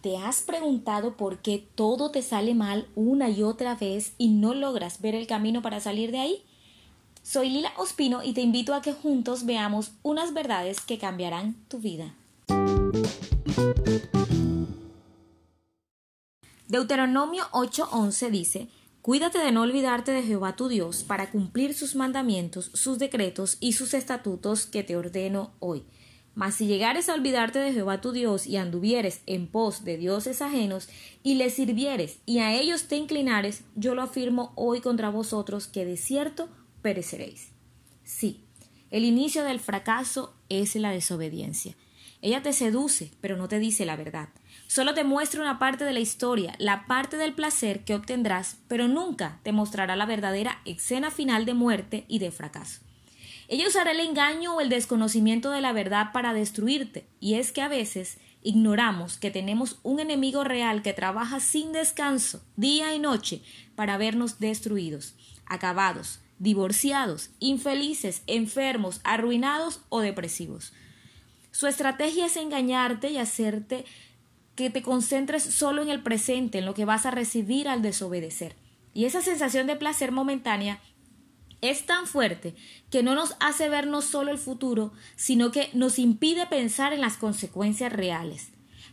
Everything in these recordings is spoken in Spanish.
¿Te has preguntado por qué todo te sale mal una y otra vez y no logras ver el camino para salir de ahí? Soy Lila Ospino y te invito a que juntos veamos unas verdades que cambiarán tu vida. Deuteronomio 8:11 dice, Cuídate de no olvidarte de Jehová tu Dios para cumplir sus mandamientos, sus decretos y sus estatutos que te ordeno hoy. Mas si llegares a olvidarte de Jehová tu Dios y anduvieres en pos de dioses ajenos y les sirvieres y a ellos te inclinares, yo lo afirmo hoy contra vosotros que de cierto pereceréis. Sí, el inicio del fracaso es la desobediencia. Ella te seduce, pero no te dice la verdad. Solo te muestra una parte de la historia, la parte del placer que obtendrás, pero nunca te mostrará la verdadera escena final de muerte y de fracaso. Ella usará el engaño o el desconocimiento de la verdad para destruirte, y es que a veces ignoramos que tenemos un enemigo real que trabaja sin descanso, día y noche, para vernos destruidos, acabados, divorciados, infelices, enfermos, arruinados o depresivos. Su estrategia es engañarte y hacerte que te concentres solo en el presente, en lo que vas a recibir al desobedecer. Y esa sensación de placer momentánea es tan fuerte que no nos hace ver no solo el futuro, sino que nos impide pensar en las consecuencias reales.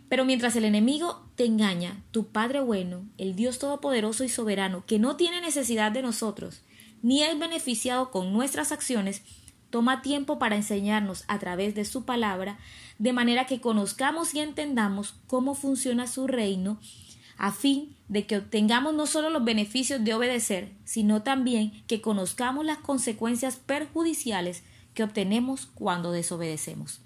Pero mientras el enemigo te engaña, tu Padre bueno, el Dios Todopoderoso y Soberano, que no tiene necesidad de nosotros, ni es beneficiado con nuestras acciones, toma tiempo para enseñarnos a través de su palabra, de manera que conozcamos y entendamos cómo funciona su reino, a fin de que obtengamos no solo los beneficios de obedecer, sino también que conozcamos las consecuencias perjudiciales que obtenemos cuando desobedecemos.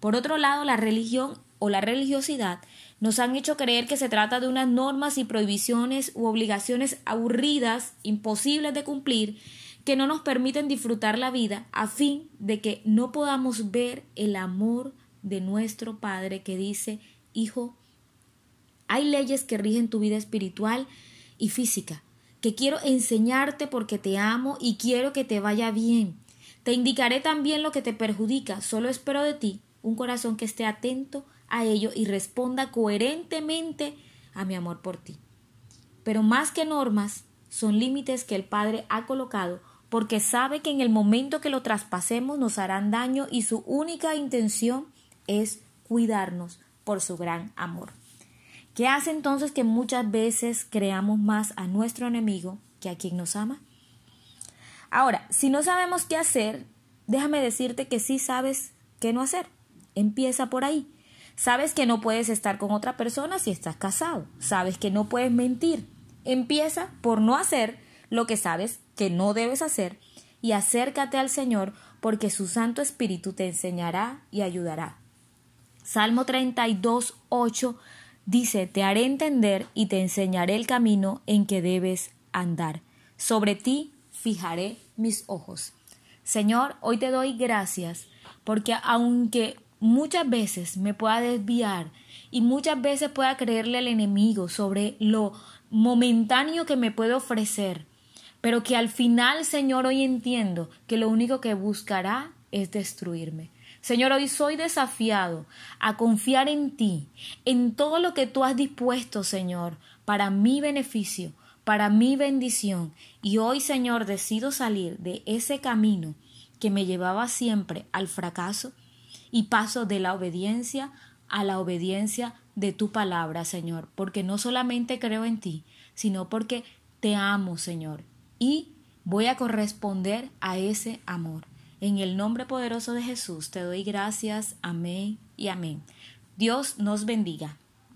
Por otro lado, la religión o la religiosidad nos han hecho creer que se trata de unas normas y prohibiciones u obligaciones aburridas, imposibles de cumplir, que no nos permiten disfrutar la vida a fin de que no podamos ver el amor de nuestro Padre que dice, Hijo, hay leyes que rigen tu vida espiritual y física, que quiero enseñarte porque te amo y quiero que te vaya bien. Te indicaré también lo que te perjudica, solo espero de ti un corazón que esté atento a ello y responda coherentemente a mi amor por ti. Pero más que normas, son límites que el Padre ha colocado porque sabe que en el momento que lo traspasemos nos harán daño y su única intención es cuidarnos por su gran amor. ¿Qué hace entonces que muchas veces creamos más a nuestro enemigo que a quien nos ama? Ahora, si no sabemos qué hacer, déjame decirte que sí sabes qué no hacer. Empieza por ahí. Sabes que no puedes estar con otra persona si estás casado. Sabes que no puedes mentir. Empieza por no hacer lo que sabes que no debes hacer y acércate al Señor porque su Santo Espíritu te enseñará y ayudará. Salmo 32, 8 dice, Te haré entender y te enseñaré el camino en que debes andar. Sobre ti fijaré mis ojos. Señor, hoy te doy gracias porque aunque muchas veces me pueda desviar y muchas veces pueda creerle al enemigo sobre lo momentáneo que me puede ofrecer, pero que al final, Señor, hoy entiendo que lo único que buscará es destruirme. Señor, hoy soy desafiado a confiar en ti, en todo lo que tú has dispuesto, Señor, para mi beneficio, para mi bendición. Y hoy, Señor, decido salir de ese camino que me llevaba siempre al fracaso y paso de la obediencia a la obediencia de tu palabra, Señor, porque no solamente creo en ti, sino porque te amo, Señor, y voy a corresponder a ese amor. En el nombre poderoso de Jesús te doy gracias. Amén y amén. Dios nos bendiga.